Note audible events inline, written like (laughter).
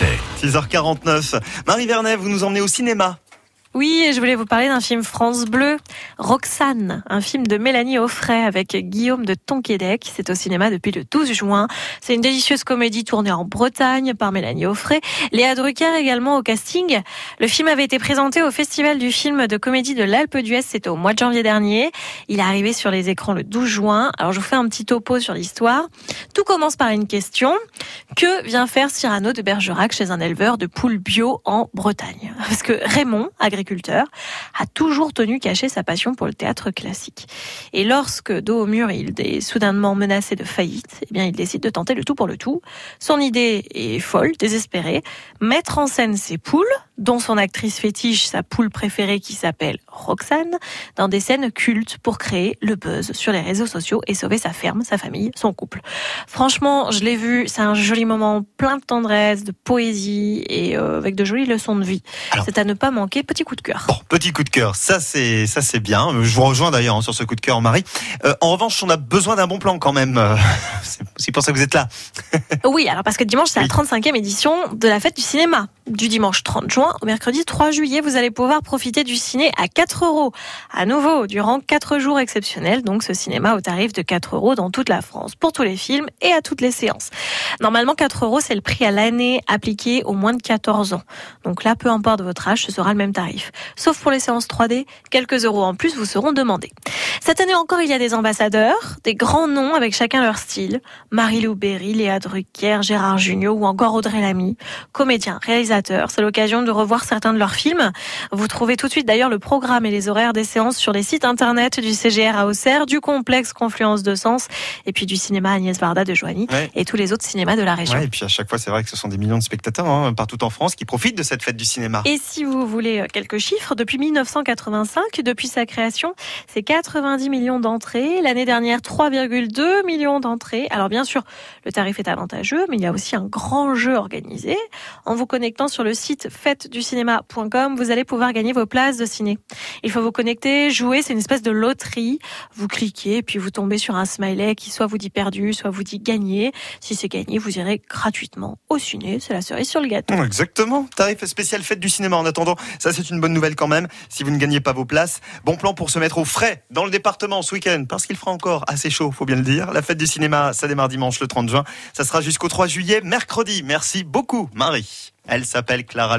RMC. 6h49. Marie Vernet, vous nous emmenez au cinéma. Oui, je voulais vous parler d'un film France Bleu, Roxane, un film de Mélanie Offray avec Guillaume de Tonquédec. C'est au cinéma depuis le 12 juin. C'est une délicieuse comédie tournée en Bretagne par Mélanie Offray. Léa Drucker également au casting. Le film avait été présenté au Festival du film de comédie de l'Alpe d'Huez, c'était au mois de janvier dernier. Il est arrivé sur les écrans le 12 juin. Alors je vous fais un petit topo sur l'histoire. Tout commence par une question. Que vient faire Cyrano de Bergerac chez un éleveur de poules bio en Bretagne? Parce que Raymond, a toujours tenu caché sa passion pour le théâtre classique. Et lorsque, dos au mur, il est soudainement menacé de faillite, eh bien, il décide de tenter le tout pour le tout. Son idée est folle, désespérée. Mettre en scène ses poules, dont son actrice fétiche, sa poule préférée qui s'appelle Roxane, dans des scènes cultes pour créer le buzz sur les réseaux sociaux et sauver sa ferme, sa famille, son couple. Franchement, je l'ai vu, c'est un joli moment plein de tendresse, de poésie et euh, avec de jolies leçons de vie. C'est à ne pas manquer, petit coup de cœur. Bon, petit coup de cœur, ça c'est ça c'est bien. Je vous rejoins d'ailleurs hein, sur ce coup de cœur, Marie. Euh, en revanche, on a besoin d'un bon plan quand même. Euh, (laughs) c'est aussi pour ça que vous êtes là. (laughs) Oui, alors parce que dimanche, c'est Oui. la 35e édition de la fête du cinéma. Du dimanche 30 juin au mercredi 3 juillet, vous allez pouvoir profiter du ciné à 4 euros. À nouveau, durant 4 jours exceptionnels, donc ce cinéma au tarif de 4 euros dans toute la France, pour tous les films et à toutes les séances. Normalement, 4 euros, c'est le prix à l'année appliqué aux moins de 14 ans. Donc là, peu importe votre âge, ce sera le même tarif. Sauf pour les séances 3D, quelques euros en plus vous seront demandés. Cette année encore, il y a des ambassadeurs, des grands noms avec chacun leur style. Marie-Lou Berry, Léa Drucker, Gérard Jugnot ou encore Audrey Lamy. Comédiens, réalisateurs, c'est l'occasion de revoir certains de leurs films. Vous trouvez tout de suite d'ailleurs le programme et les horaires des séances sur les sites internet du CGR à Auxerre, du complexe Confluence de Sens et puis du cinéma Agnès Varda de Joigny Ouais. et tous les autres cinémas de la région. Ouais, et puis à chaque fois, c'est vrai que ce sont des millions de spectateurs hein, partout en France qui profitent de cette fête du cinéma. Et si vous voulez euh, quelques chiffres, depuis 1985, depuis sa création, c'est 90 millions d'entrées. L'année dernière, 3,2 millions d'entrées. Alors bien sûr, le tarif est avantageux, mais il y a aussi un grand jeu organisé. En vous connectant sur le site fêteducinéma.com, vous allez pouvoir gagner vos places de ciné. Il faut vous connecter, jouer, c'est une espèce de loterie. Vous cliquez, puis vous tombez sur un smiley qui soit vous dit perdu, soit vous dit gagné. Si c'est gagné, vous irez gratuitement au ciné. C'est la cerise sur le gâteau. Hum, Exactement. Tarif spécial fête du cinéma. En attendant, ça c'est une bonne nouvelle quand même. Si vous ne gagnez pas vos places, bon plan pour se mettre au frais dans le département ce week-end, parce qu'il fera encore assez chaud, faut bien le dire. La fête du cinéma, ça démarre dimanche le 30 juin. Ça sera jusqu'au 3 juillet, mercredi. Merci beaucoup, Marie. Elle s'appelle Clara Lou.